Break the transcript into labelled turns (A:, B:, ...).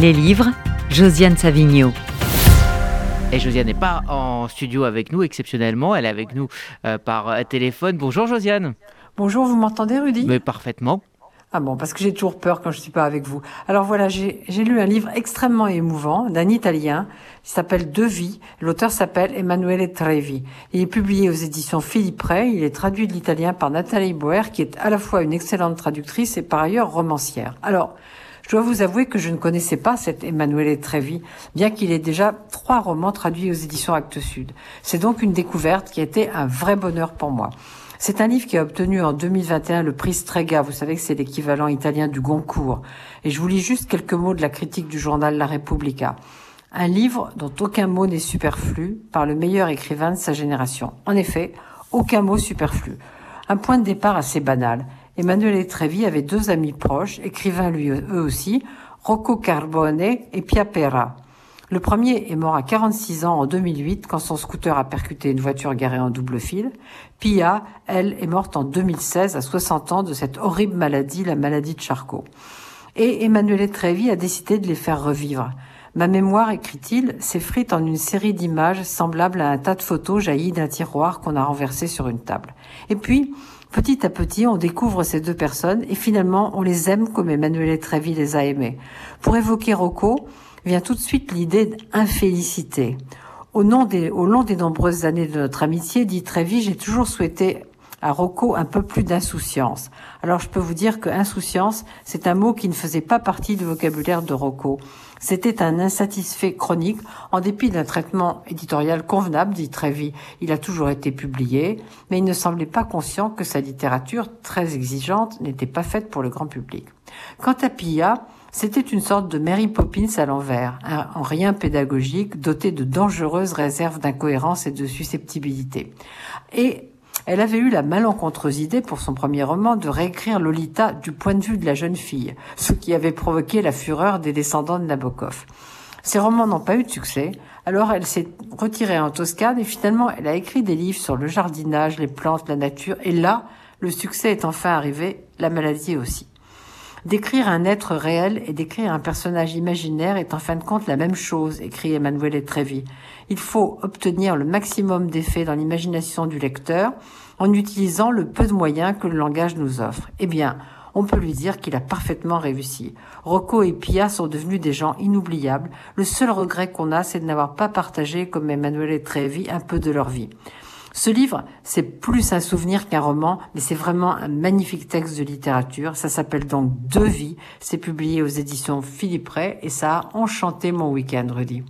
A: Les livres, Josiane Savigno.
B: Et Josiane n'est pas en studio avec nous exceptionnellement, elle est avec nous euh, par euh, téléphone. Bonjour Josiane.
C: Bonjour, vous m'entendez Rudy?
B: Mais parfaitement.
C: Ah bon, parce que j'ai toujours peur quand je suis pas avec vous. Alors voilà, j'ai lu un livre extrêmement émouvant d'un Italien qui s'appelle De vie. L'auteur s'appelle Emanuele Trevi. Il est publié aux éditions Philippe Ray. Il est traduit de l'italien par Nathalie Boer, qui est à la fois une excellente traductrice et par ailleurs romancière. Alors, je dois vous avouer que je ne connaissais pas cet Emanuele Trevi, bien qu'il ait déjà trois romans traduits aux éditions Actes Sud. C'est donc une découverte qui a été un vrai bonheur pour moi. C'est un livre qui a obtenu en 2021 le prix Strega. Vous savez que c'est l'équivalent italien du Goncourt. Et je vous lis juste quelques mots de la critique du journal La Repubblica. Un livre dont aucun mot n'est superflu par le meilleur écrivain de sa génération. En effet, aucun mot superflu. Un point de départ assez banal. Emmanuel Trevi avait deux amis proches, écrivains lui eux aussi, Rocco Carbone et Pia Pera. Le premier est mort à 46 ans en 2008 quand son scooter a percuté une voiture garée en double fil. Pia, elle, est morte en 2016 à 60 ans de cette horrible maladie, la maladie de Charcot. Et Emmanuel Trevi a décidé de les faire revivre. Ma mémoire, écrit-il, s'effrite en une série d'images semblables à un tas de photos jaillies d'un tiroir qu'on a renversé sur une table. Et puis, petit à petit, on découvre ces deux personnes et finalement, on les aime comme Emmanuel Trevi les a aimés. Pour évoquer Rocco, vient tout de suite l'idée d'infélicité. Au, nom des, au long des nombreuses années de notre amitié, dit Trévi, j'ai toujours souhaité à Rocco un peu plus d'insouciance. Alors je peux vous dire que insouciance, c'est un mot qui ne faisait pas partie du vocabulaire de Rocco. C'était un insatisfait chronique, en dépit d'un traitement éditorial convenable, dit Trévi. Il a toujours été publié, mais il ne semblait pas conscient que sa littérature, très exigeante, n'était pas faite pour le grand public. Quant à Pilla, c'était une sorte de Mary Poppins à l'envers, en rien pédagogique, dotée de dangereuses réserves d'incohérence et de susceptibilité. Et elle avait eu la malencontreuse idée pour son premier roman de réécrire Lolita du point de vue de la jeune fille, ce qui avait provoqué la fureur des descendants de Nabokov. Ces romans n'ont pas eu de succès, alors elle s'est retirée en Toscane et finalement elle a écrit des livres sur le jardinage, les plantes, la nature, et là, le succès est enfin arrivé, la maladie aussi. Décrire un être réel et décrire un personnage imaginaire est en fin de compte la même chose, écrit Emmanuel Trevi. Il faut obtenir le maximum d'effets dans l'imagination du lecteur en utilisant le peu de moyens que le langage nous offre. Eh bien, on peut lui dire qu'il a parfaitement réussi. Rocco et Pia sont devenus des gens inoubliables. Le seul regret qu'on a, c'est de n'avoir pas partagé, comme Emmanuel Trevi, un peu de leur vie. Ce livre, c'est plus un souvenir qu'un roman, mais c'est vraiment un magnifique texte de littérature. Ça s'appelle donc Deux vies. C'est publié aux éditions Philippe Ray et ça a enchanté mon week-end, Rudy.